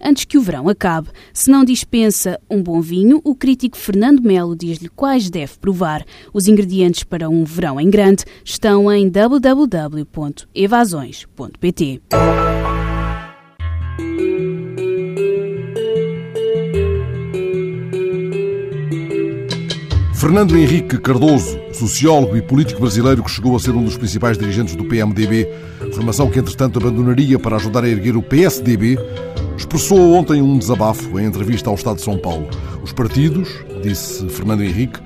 antes que o verão acabe. Se não dispensa um bom vinho, o crítico Fernando Melo diz-lhe quais deve provar. Os ingredientes para um verão em grande estão em www.evasões.pt. Fernando Henrique Cardoso, sociólogo e político brasileiro que chegou a ser um dos principais dirigentes do PMDB, formação que entretanto abandonaria para ajudar a erguer o PSDB, expressou ontem um desabafo em entrevista ao Estado de São Paulo. Os partidos, disse Fernando Henrique,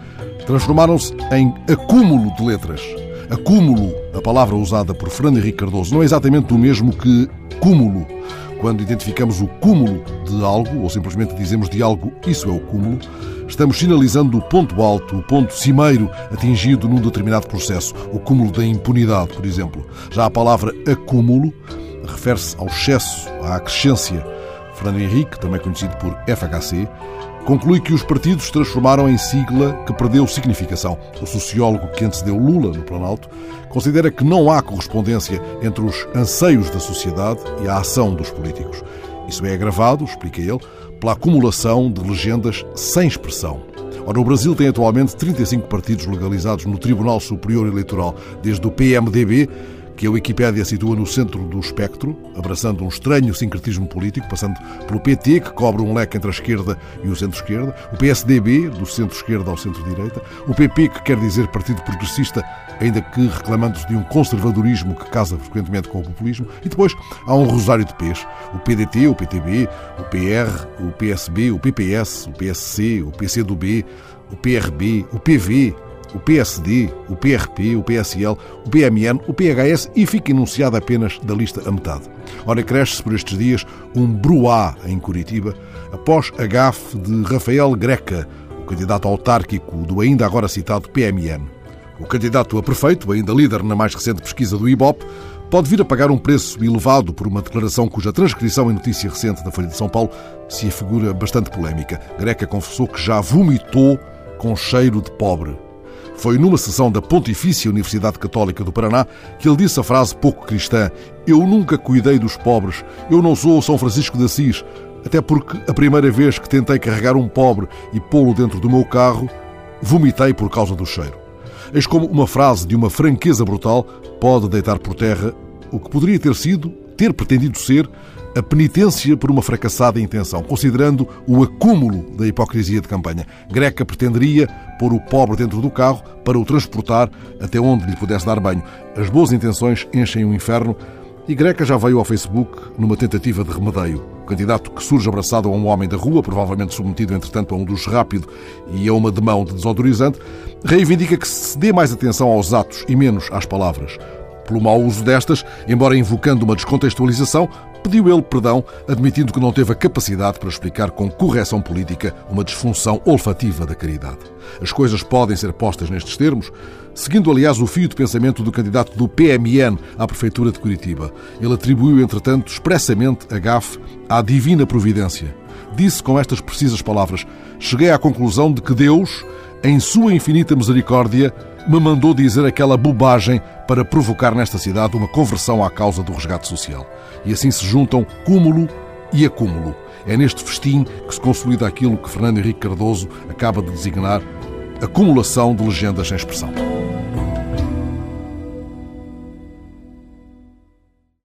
transformaram-se em acúmulo de letras. Acúmulo, a palavra usada por Fernando Henrique Cardoso, não é exatamente o mesmo que cúmulo. Quando identificamos o cúmulo de algo, ou simplesmente dizemos de algo, isso é o cúmulo, estamos sinalizando o ponto alto, o ponto cimeiro atingido num determinado processo, o cúmulo da impunidade, por exemplo. Já a palavra acúmulo refere-se ao excesso, à acrescência. Fernando Henrique, também conhecido por FHC, conclui que os partidos se transformaram em sigla que perdeu significação. O sociólogo que antecedeu Lula no Planalto considera que não há correspondência entre os anseios da sociedade e a ação dos políticos. Isso é agravado, explica ele, pela acumulação de legendas sem expressão. Ora, o Brasil tem atualmente 35 partidos legalizados no Tribunal Superior Eleitoral, desde o PMDB, que a Wikipédia situa no centro do espectro, abraçando um estranho sincretismo político, passando pelo PT, que cobre um leque entre a esquerda e o centro-esquerda, o PSDB, do centro-esquerda ao centro-direita, o PP, que quer dizer Partido Progressista, ainda que reclamando-se de um conservadorismo que casa frequentemente com o populismo, e depois há um rosário de pés, o PDT, o PTB, o PR, o PSB, o PPS, o PSC, o PCdoB, o PRB, o PV, o PSD, o PRP, o PSL, o PMN, o PHS e fica enunciado apenas da lista a metade. Ora, cresce-se por estes dias um bruá em Curitiba, após a gafe de Rafael Greca, o candidato autárquico do ainda agora citado PMN. O candidato a prefeito, ainda líder na mais recente pesquisa do IBOP, pode vir a pagar um preço elevado por uma declaração cuja transcrição em notícia recente da Folha de São Paulo se afigura bastante polémica. Greca confessou que já vomitou com cheiro de pobre. Foi numa sessão da Pontifícia Universidade Católica do Paraná que ele disse a frase pouco cristã: Eu nunca cuidei dos pobres, eu não sou São Francisco de Assis, até porque a primeira vez que tentei carregar um pobre e pô-lo dentro do meu carro, vomitei por causa do cheiro. Eis como uma frase de uma franqueza brutal pode deitar por terra o que poderia ter sido, ter pretendido ser, a penitência por uma fracassada intenção, considerando o acúmulo da hipocrisia de campanha. Greca pretenderia pôr o pobre dentro do carro para o transportar até onde lhe pudesse dar banho. As boas intenções enchem o inferno e Greca já veio ao Facebook numa tentativa de remedeio. O candidato que surge abraçado a um homem da rua, provavelmente submetido entretanto a um duche rápido e a uma demão de desodorizante, reivindica que se dê mais atenção aos atos e menos às palavras. Pelo mau uso destas, embora invocando uma descontextualização, pediu ele perdão, admitindo que não teve a capacidade para explicar com correção política uma disfunção olfativa da caridade. As coisas podem ser postas nestes termos, seguindo, aliás, o fio de pensamento do candidato do PMN à Prefeitura de Curitiba. Ele atribuiu, entretanto, expressamente a gafe à divina providência. Disse com estas precisas palavras: Cheguei à conclusão de que Deus, em sua infinita misericórdia, me mandou dizer aquela bobagem para provocar nesta cidade uma conversão à causa do resgate social. E assim se juntam cúmulo e acúmulo. É neste festim que se consolida aquilo que Fernando Henrique Cardoso acaba de designar acumulação de legendas sem expressão.